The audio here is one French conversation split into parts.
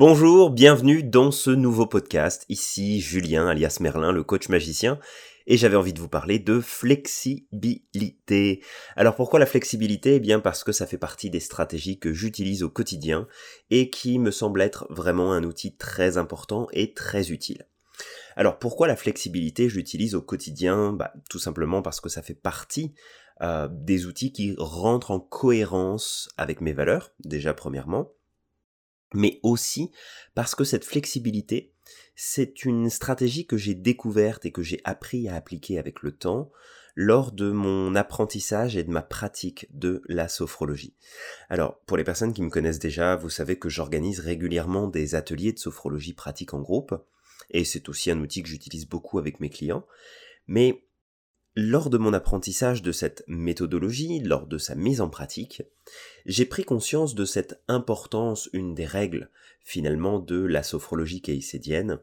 Bonjour, bienvenue dans ce nouveau podcast. Ici Julien, alias Merlin, le coach magicien, et j'avais envie de vous parler de flexibilité. Alors pourquoi la flexibilité? Eh bien parce que ça fait partie des stratégies que j'utilise au quotidien et qui me semble être vraiment un outil très important et très utile. Alors pourquoi la flexibilité? J'utilise au quotidien bah, Tout simplement parce que ça fait partie euh, des outils qui rentrent en cohérence avec mes valeurs, déjà premièrement, mais aussi parce que cette flexibilité, c'est une stratégie que j'ai découverte et que j'ai appris à appliquer avec le temps lors de mon apprentissage et de ma pratique de la sophrologie. Alors, pour les personnes qui me connaissent déjà, vous savez que j'organise régulièrement des ateliers de sophrologie pratique en groupe, et c'est aussi un outil que j'utilise beaucoup avec mes clients, mais lors de mon apprentissage de cette méthodologie, lors de sa mise en pratique, j'ai pris conscience de cette importance, une des règles finalement de la sophrologie caïcédienne,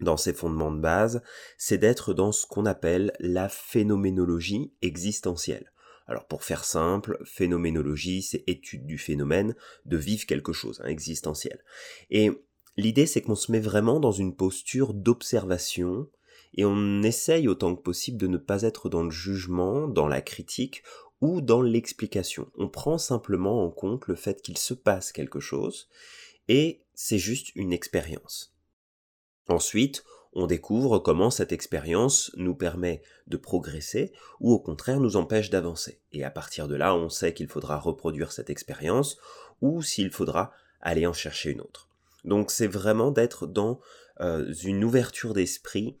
dans ses fondements de base, c'est d'être dans ce qu'on appelle la phénoménologie existentielle. Alors pour faire simple, phénoménologie, c'est étude du phénomène, de vivre quelque chose, hein, existentiel. Et l'idée, c'est qu'on se met vraiment dans une posture d'observation, et on essaye autant que possible de ne pas être dans le jugement, dans la critique ou dans l'explication. On prend simplement en compte le fait qu'il se passe quelque chose et c'est juste une expérience. Ensuite, on découvre comment cette expérience nous permet de progresser ou au contraire nous empêche d'avancer. Et à partir de là, on sait qu'il faudra reproduire cette expérience ou s'il faudra aller en chercher une autre. Donc c'est vraiment d'être dans euh, une ouverture d'esprit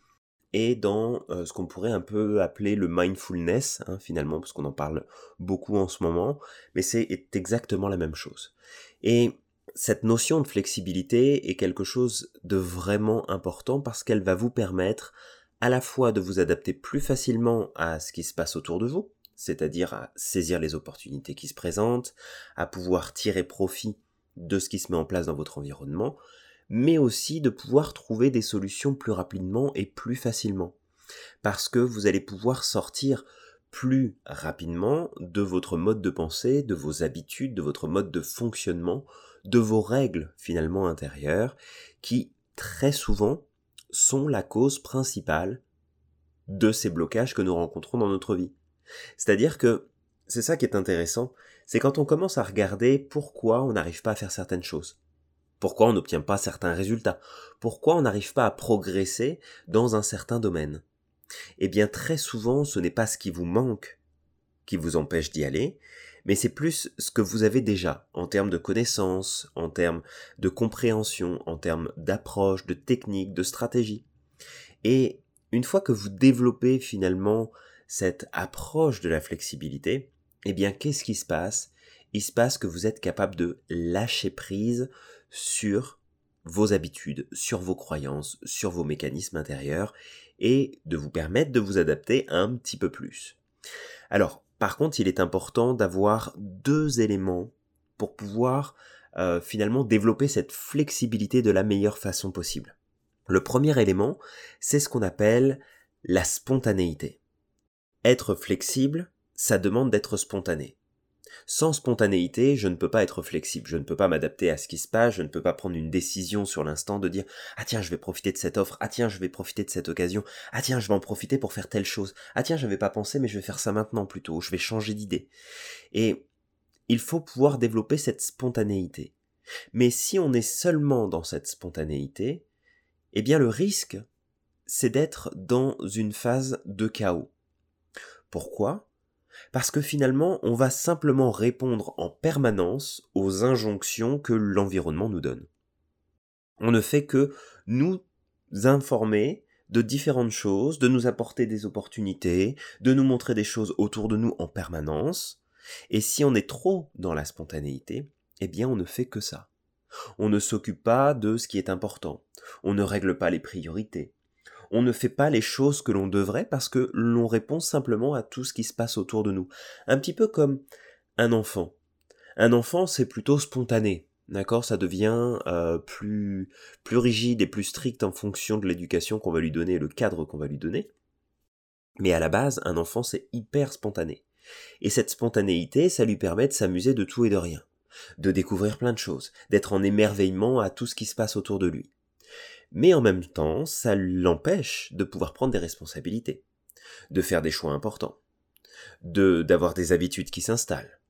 et dans ce qu'on pourrait un peu appeler le mindfulness, hein, finalement, parce qu'on en parle beaucoup en ce moment, mais c'est exactement la même chose. Et cette notion de flexibilité est quelque chose de vraiment important parce qu'elle va vous permettre à la fois de vous adapter plus facilement à ce qui se passe autour de vous, c'est-à-dire à saisir les opportunités qui se présentent, à pouvoir tirer profit de ce qui se met en place dans votre environnement, mais aussi de pouvoir trouver des solutions plus rapidement et plus facilement. Parce que vous allez pouvoir sortir plus rapidement de votre mode de pensée, de vos habitudes, de votre mode de fonctionnement, de vos règles finalement intérieures, qui très souvent sont la cause principale de ces blocages que nous rencontrons dans notre vie. C'est-à-dire que c'est ça qui est intéressant, c'est quand on commence à regarder pourquoi on n'arrive pas à faire certaines choses. Pourquoi on n'obtient pas certains résultats? Pourquoi on n'arrive pas à progresser dans un certain domaine? Eh bien très souvent ce n'est pas ce qui vous manque qui vous empêche d'y aller, mais c'est plus ce que vous avez déjà en termes de connaissances, en termes de compréhension, en termes d'approche, de technique, de stratégie. Et une fois que vous développez finalement cette approche de la flexibilité, eh bien qu'est-ce qui se passe? Il se passe que vous êtes capable de lâcher prise sur vos habitudes, sur vos croyances, sur vos mécanismes intérieurs et de vous permettre de vous adapter un petit peu plus. Alors, par contre, il est important d'avoir deux éléments pour pouvoir euh, finalement développer cette flexibilité de la meilleure façon possible. Le premier élément, c'est ce qu'on appelle la spontanéité. Être flexible, ça demande d'être spontané. Sans spontanéité, je ne peux pas être flexible, je ne peux pas m'adapter à ce qui se passe, je ne peux pas prendre une décision sur l'instant de dire ah tiens je vais profiter de cette offre, ah tiens je vais profiter de cette occasion, ah tiens je vais en profiter pour faire telle chose, ah tiens je n'avais pas pensé mais je vais faire ça maintenant plutôt, je vais changer d'idée. Et il faut pouvoir développer cette spontanéité. Mais si on est seulement dans cette spontanéité, eh bien le risque, c'est d'être dans une phase de chaos. Pourquoi? Parce que finalement, on va simplement répondre en permanence aux injonctions que l'environnement nous donne. On ne fait que nous informer de différentes choses, de nous apporter des opportunités, de nous montrer des choses autour de nous en permanence. Et si on est trop dans la spontanéité, eh bien on ne fait que ça. On ne s'occupe pas de ce qui est important. On ne règle pas les priorités on ne fait pas les choses que l'on devrait parce que l'on répond simplement à tout ce qui se passe autour de nous. Un petit peu comme un enfant. Un enfant, c'est plutôt spontané. D'accord, ça devient euh, plus plus rigide et plus strict en fonction de l'éducation qu'on va lui donner, le cadre qu'on va lui donner. Mais à la base, un enfant c'est hyper spontané. Et cette spontanéité, ça lui permet de s'amuser de tout et de rien. de découvrir plein de choses, d'être en émerveillement à tout ce qui se passe autour de lui. Mais en même temps, ça l'empêche de pouvoir prendre des responsabilités, de faire des choix importants, de d'avoir des habitudes qui s'installent,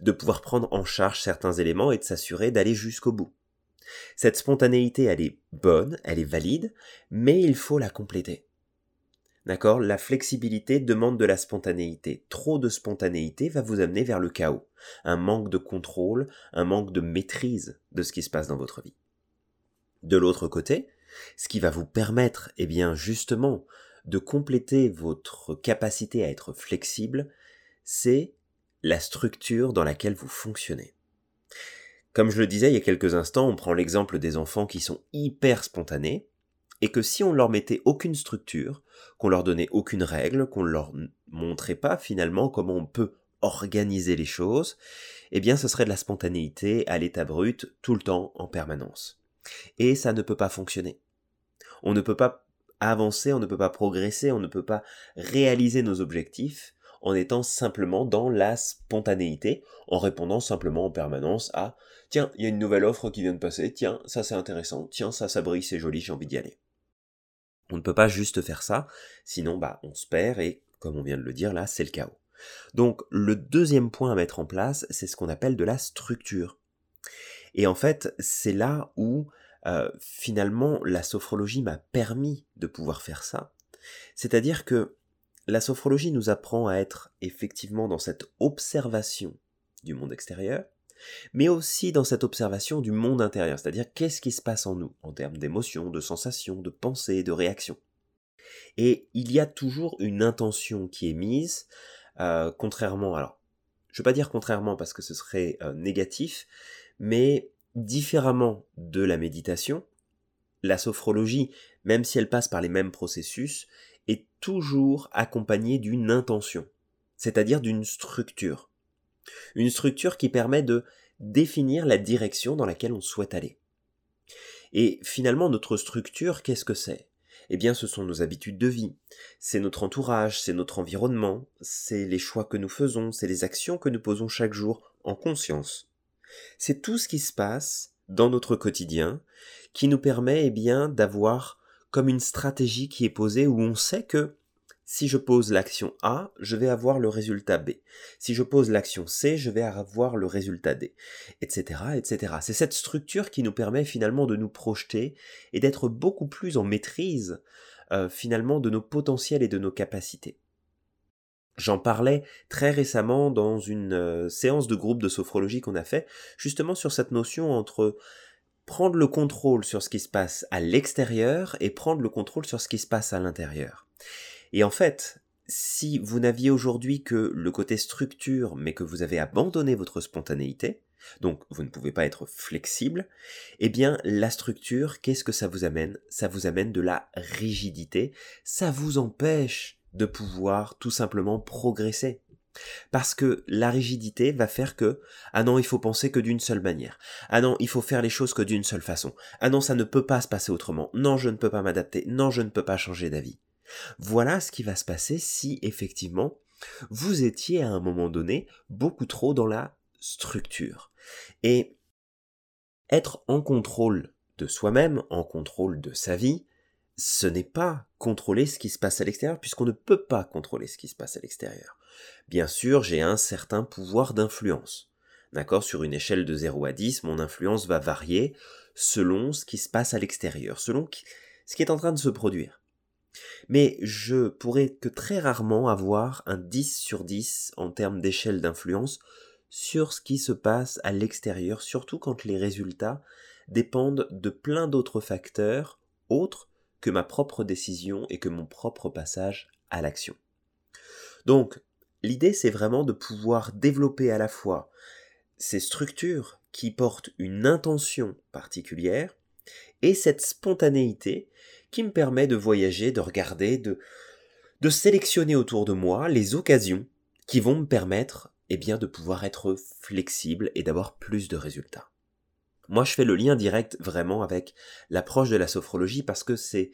de pouvoir prendre en charge certains éléments et de s'assurer d'aller jusqu'au bout. Cette spontanéité, elle est bonne, elle est valide, mais il faut la compléter. D'accord? La flexibilité demande de la spontanéité. Trop de spontanéité va vous amener vers le chaos, un manque de contrôle, un manque de maîtrise de ce qui se passe dans votre vie. De l'autre côté, ce qui va vous permettre, eh bien, justement, de compléter votre capacité à être flexible, c'est la structure dans laquelle vous fonctionnez. Comme je le disais il y a quelques instants, on prend l'exemple des enfants qui sont hyper spontanés, et que si on leur mettait aucune structure, qu'on leur donnait aucune règle, qu'on leur montrait pas finalement comment on peut organiser les choses, eh bien ce serait de la spontanéité à l'état brut tout le temps en permanence. Et ça ne peut pas fonctionner. On ne peut pas avancer, on ne peut pas progresser, on ne peut pas réaliser nos objectifs en étant simplement dans la spontanéité, en répondant simplement en permanence à tiens, il y a une nouvelle offre qui vient de passer, tiens, ça c'est intéressant, tiens, ça ça brille, c'est joli, j'ai envie d'y aller. On ne peut pas juste faire ça, sinon bah on se perd et comme on vient de le dire là, c'est le chaos. Donc le deuxième point à mettre en place, c'est ce qu'on appelle de la structure. Et en fait, c'est là où euh, finalement la sophrologie m'a permis de pouvoir faire ça. C'est-à-dire que la sophrologie nous apprend à être effectivement dans cette observation du monde extérieur, mais aussi dans cette observation du monde intérieur, c'est-à-dire qu'est-ce qui se passe en nous, en termes d'émotions, de sensations, de pensées, de réactions. Et il y a toujours une intention qui est mise, euh, contrairement, alors, je ne veux pas dire contrairement parce que ce serait euh, négatif, mais différemment de la méditation, la sophrologie, même si elle passe par les mêmes processus, est toujours accompagné d'une intention, c'est-à-dire d'une structure. Une structure qui permet de définir la direction dans laquelle on souhaite aller. Et finalement, notre structure, qu'est-ce que c'est? Eh bien, ce sont nos habitudes de vie, c'est notre entourage, c'est notre environnement, c'est les choix que nous faisons, c'est les actions que nous posons chaque jour en conscience. C'est tout ce qui se passe dans notre quotidien qui nous permet eh bien d'avoir comme une stratégie qui est posée où on sait que si je pose l'action A, je vais avoir le résultat B. Si je pose l'action C, je vais avoir le résultat D, etc., etc. C'est cette structure qui nous permet finalement de nous projeter et d'être beaucoup plus en maîtrise euh, finalement de nos potentiels et de nos capacités. J'en parlais très récemment dans une euh, séance de groupe de sophrologie qu'on a fait, justement sur cette notion entre prendre le contrôle sur ce qui se passe à l'extérieur et prendre le contrôle sur ce qui se passe à l'intérieur. Et en fait, si vous n'aviez aujourd'hui que le côté structure, mais que vous avez abandonné votre spontanéité, donc vous ne pouvez pas être flexible, eh bien la structure, qu'est-ce que ça vous amène? Ça vous amène de la rigidité, ça vous empêche de pouvoir tout simplement progresser. Parce que la rigidité va faire que ah non, il faut penser que d'une seule manière. Ah non, il faut faire les choses que d'une seule façon. Ah non, ça ne peut pas se passer autrement. Non, je ne peux pas m'adapter. Non, je ne peux pas changer d'avis. Voilà ce qui va se passer si effectivement vous étiez à un moment donné beaucoup trop dans la structure. Et être en contrôle de soi-même, en contrôle de sa vie, ce n'est pas contrôler ce qui se passe à l'extérieur, puisqu'on ne peut pas contrôler ce qui se passe à l'extérieur. Bien sûr, j'ai un certain pouvoir d'influence. D'accord? Sur une échelle de 0 à 10, mon influence va varier selon ce qui se passe à l'extérieur, selon ce qui est en train de se produire. Mais je pourrais que très rarement avoir un 10 sur 10 en termes d'échelle d'influence sur ce qui se passe à l'extérieur, surtout quand les résultats dépendent de plein d'autres facteurs autres que ma propre décision et que mon propre passage à l'action. Donc, l'idée c'est vraiment de pouvoir développer à la fois ces structures qui portent une intention particulière et cette spontanéité qui me permet de voyager, de regarder, de, sélectionner autour de moi les occasions qui vont me permettre eh bien, de pouvoir être flexible et d'avoir plus de résultats. Moi, je fais le lien direct vraiment avec l'approche de la sophrologie parce que c'est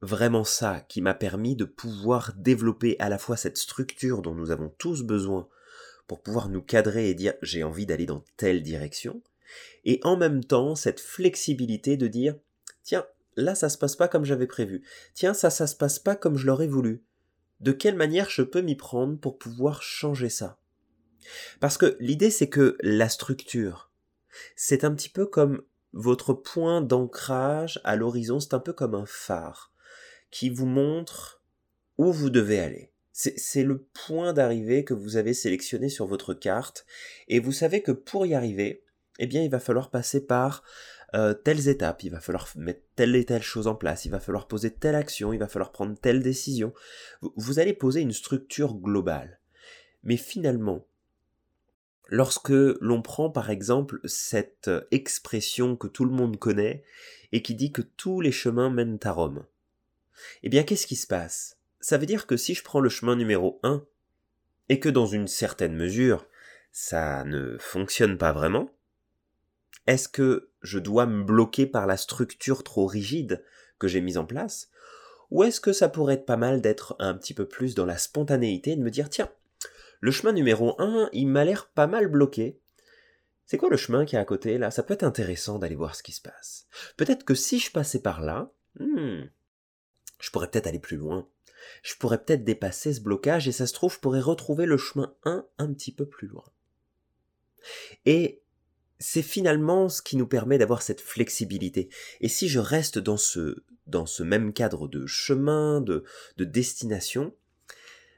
vraiment ça qui m'a permis de pouvoir développer à la fois cette structure dont nous avons tous besoin pour pouvoir nous cadrer et dire j'ai envie d'aller dans telle direction, et en même temps cette flexibilité de dire tiens, là ça se passe pas comme j'avais prévu, tiens, ça ça se passe pas comme je l'aurais voulu. De quelle manière je peux m'y prendre pour pouvoir changer ça? Parce que l'idée c'est que la structure, c'est un petit peu comme votre point d'ancrage à l'horizon, c'est un peu comme un phare qui vous montre où vous devez aller. C'est le point d'arrivée que vous avez sélectionné sur votre carte et vous savez que pour y arriver, eh bien il va falloir passer par euh, telles étapes, il va falloir mettre telle et telle chose en place, il va falloir poser telle action, il va falloir prendre telle décision. vous allez poser une structure globale. Mais finalement, lorsque l'on prend par exemple cette expression que tout le monde connaît et qui dit que tous les chemins mènent à Rome, eh bien qu'est-ce qui se passe? Ça veut dire que si je prends le chemin numéro 1 et que dans une certaine mesure ça ne fonctionne pas vraiment, est-ce que je dois me bloquer par la structure trop rigide que j'ai mise en place? Ou est-ce que ça pourrait être pas mal d'être un petit peu plus dans la spontanéité et de me dire tiens, le chemin numéro 1, il m'a l'air pas mal bloqué. C'est quoi le chemin qui est à côté là? Ça peut être intéressant d'aller voir ce qui se passe. Peut-être que si je passais par là, hmm, je pourrais peut-être aller plus loin. Je pourrais peut-être dépasser ce blocage et ça se trouve, je pourrais retrouver le chemin 1 un petit peu plus loin. Et c'est finalement ce qui nous permet d'avoir cette flexibilité. Et si je reste dans ce, même cadre de chemin, de destination,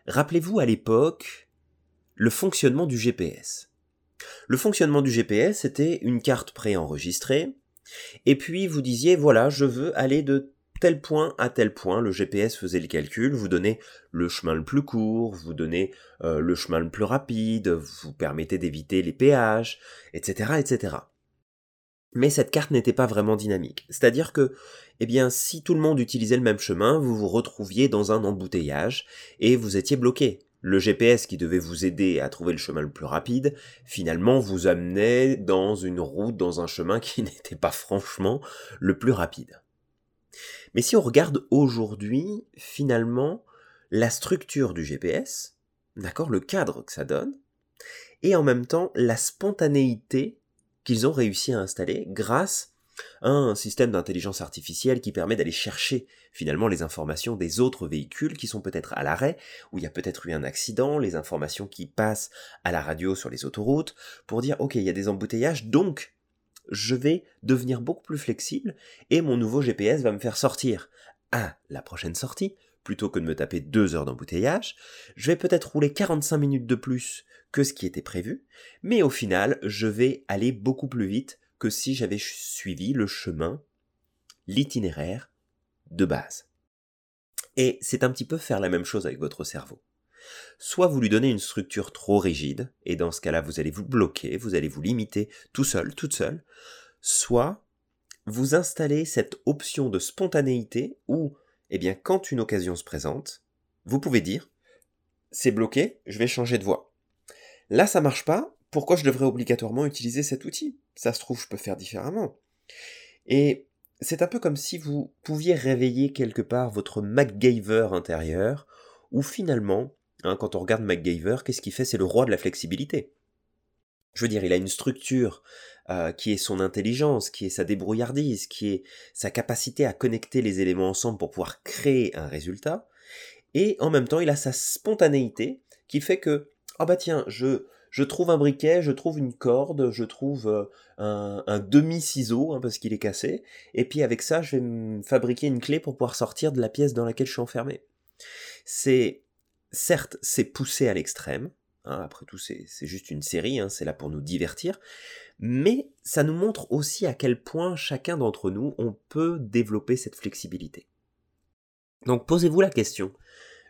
rappelez-vous à l'époque, le fonctionnement du GPS. Le fonctionnement du GPS était une carte préenregistrée, et puis vous disiez voilà, je veux aller de tel point à tel point, le GPS faisait le calcul, vous donnez le chemin le plus court, vous donnez euh, le chemin le plus rapide, vous permettez d'éviter les péages, etc., etc. Mais cette carte n'était pas vraiment dynamique. C'est-à-dire que, eh bien, si tout le monde utilisait le même chemin, vous vous retrouviez dans un embouteillage et vous étiez bloqué le GPS qui devait vous aider à trouver le chemin le plus rapide, finalement vous amenait dans une route, dans un chemin qui n'était pas franchement le plus rapide. Mais si on regarde aujourd'hui, finalement, la structure du GPS, d'accord, le cadre que ça donne, et en même temps la spontanéité qu'ils ont réussi à installer grâce un système d'intelligence artificielle qui permet d'aller chercher finalement les informations des autres véhicules qui sont peut-être à l'arrêt, où il y a peut-être eu un accident, les informations qui passent à la radio sur les autoroutes, pour dire ok, il y a des embouteillages, donc je vais devenir beaucoup plus flexible et mon nouveau GPS va me faire sortir à la prochaine sortie, plutôt que de me taper deux heures d'embouteillage, je vais peut-être rouler 45 minutes de plus que ce qui était prévu, mais au final, je vais aller beaucoup plus vite que si j'avais suivi le chemin, l'itinéraire de base. Et c'est un petit peu faire la même chose avec votre cerveau. Soit vous lui donnez une structure trop rigide, et dans ce cas-là, vous allez vous bloquer, vous allez vous limiter tout seul, toute seule, soit vous installez cette option de spontanéité où, eh bien, quand une occasion se présente, vous pouvez dire, c'est bloqué, je vais changer de voie. Là, ça marche pas, pourquoi je devrais obligatoirement utiliser cet outil? Ça se trouve, je peux faire différemment. Et c'est un peu comme si vous pouviez réveiller quelque part votre MacGyver intérieur, où finalement, hein, quand on regarde MacGyver, qu'est-ce qu'il fait? C'est le roi de la flexibilité. Je veux dire, il a une structure euh, qui est son intelligence, qui est sa débrouillardise, qui est sa capacité à connecter les éléments ensemble pour pouvoir créer un résultat. Et en même temps, il a sa spontanéité qui fait que, ah oh bah tiens, je, je trouve un briquet, je trouve une corde, je trouve euh, un, demi-ciseau, hein, parce qu'il est cassé, et puis avec ça, je vais me fabriquer une clé pour pouvoir sortir de la pièce dans laquelle je suis enfermé. C'est, certes, c'est poussé à l'extrême, hein, après tout, c'est juste une série, hein, c'est là pour nous divertir, mais ça nous montre aussi à quel point chacun d'entre nous, on peut développer cette flexibilité. Donc posez-vous la question,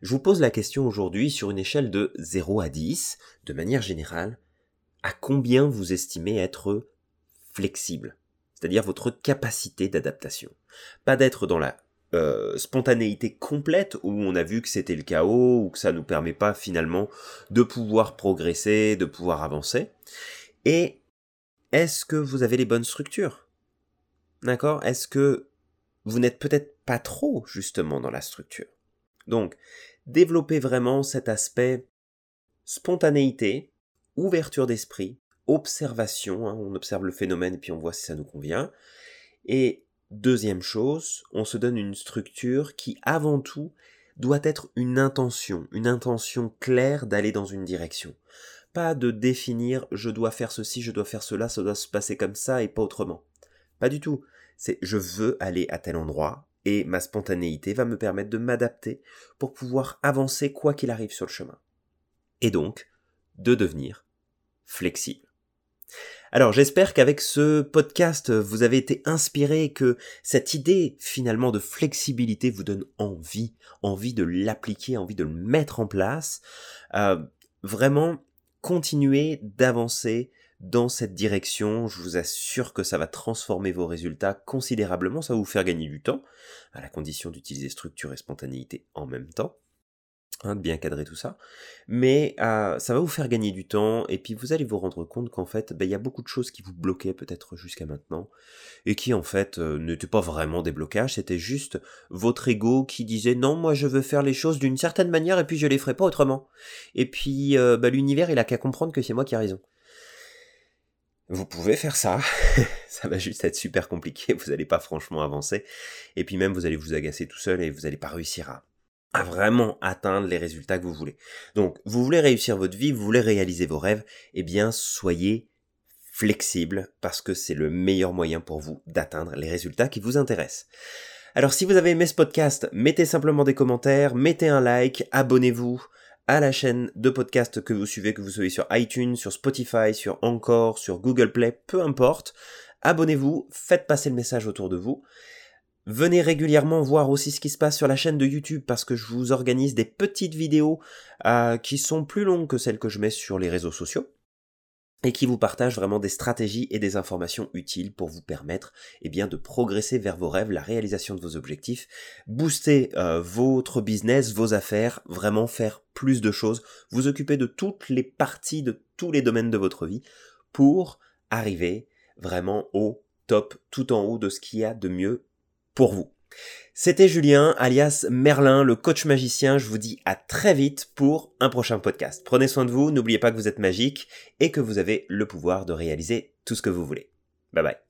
je vous pose la question aujourd'hui sur une échelle de 0 à 10, de manière générale, à combien vous estimez être flexible, c'est-à-dire votre capacité d'adaptation. Pas d'être dans la euh, spontanéité complète où on a vu que c'était le chaos ou que ça nous permet pas finalement de pouvoir progresser, de pouvoir avancer. Et est-ce que vous avez les bonnes structures? D'accord? Est-ce que vous n'êtes peut-être pas trop justement dans la structure? Donc, développer vraiment cet aspect spontanéité, ouverture d'esprit, observation, hein, on observe le phénomène et puis on voit si ça nous convient. Et deuxième chose, on se donne une structure qui avant tout doit être une intention, une intention claire d'aller dans une direction. Pas de définir je dois faire ceci, je dois faire cela, ça doit se passer comme ça et pas autrement. Pas du tout. C'est je veux aller à tel endroit et ma spontanéité va me permettre de m'adapter pour pouvoir avancer quoi qu'il arrive sur le chemin. Et donc, de devenir flexible. Alors j'espère qu'avec ce podcast, vous avez été inspiré et que cette idée finalement de flexibilité vous donne envie, envie de l'appliquer, envie de le mettre en place. Euh, vraiment, continuez d'avancer dans cette direction. Je vous assure que ça va transformer vos résultats considérablement, ça va vous faire gagner du temps, à la condition d'utiliser structure et spontanéité en même temps. Hein, de bien cadrer tout ça, mais euh, ça va vous faire gagner du temps, et puis vous allez vous rendre compte qu'en fait, ben, il y a beaucoup de choses qui vous bloquaient peut-être jusqu'à maintenant, et qui en fait euh, n'étaient pas vraiment des blocages, c'était juste votre ego qui disait non, moi je veux faire les choses d'une certaine manière, et puis je les ferai pas autrement. Et puis euh, ben, l'univers, il a qu'à comprendre que c'est moi qui ai raison. Vous pouvez faire ça, ça va juste être super compliqué, vous n'allez pas franchement avancer, et puis même vous allez vous agacer tout seul et vous n'allez pas réussir à vraiment atteindre les résultats que vous voulez. Donc, vous voulez réussir votre vie, vous voulez réaliser vos rêves, eh bien, soyez flexible parce que c'est le meilleur moyen pour vous d'atteindre les résultats qui vous intéressent. Alors, si vous avez aimé ce podcast, mettez simplement des commentaires, mettez un like, abonnez-vous à la chaîne de podcast que vous suivez, que vous soyez sur iTunes, sur Spotify, sur Encore, sur Google Play, peu importe. Abonnez-vous, faites passer le message autour de vous. Venez régulièrement voir aussi ce qui se passe sur la chaîne de YouTube parce que je vous organise des petites vidéos euh, qui sont plus longues que celles que je mets sur les réseaux sociaux et qui vous partagent vraiment des stratégies et des informations utiles pour vous permettre eh bien, de progresser vers vos rêves, la réalisation de vos objectifs, booster euh, votre business, vos affaires, vraiment faire plus de choses, vous occuper de toutes les parties, de tous les domaines de votre vie pour arriver vraiment au top, tout en haut de ce qu'il y a de mieux pour vous. C'était Julien, alias Merlin, le coach magicien. Je vous dis à très vite pour un prochain podcast. Prenez soin de vous, n'oubliez pas que vous êtes magique et que vous avez le pouvoir de réaliser tout ce que vous voulez. Bye bye.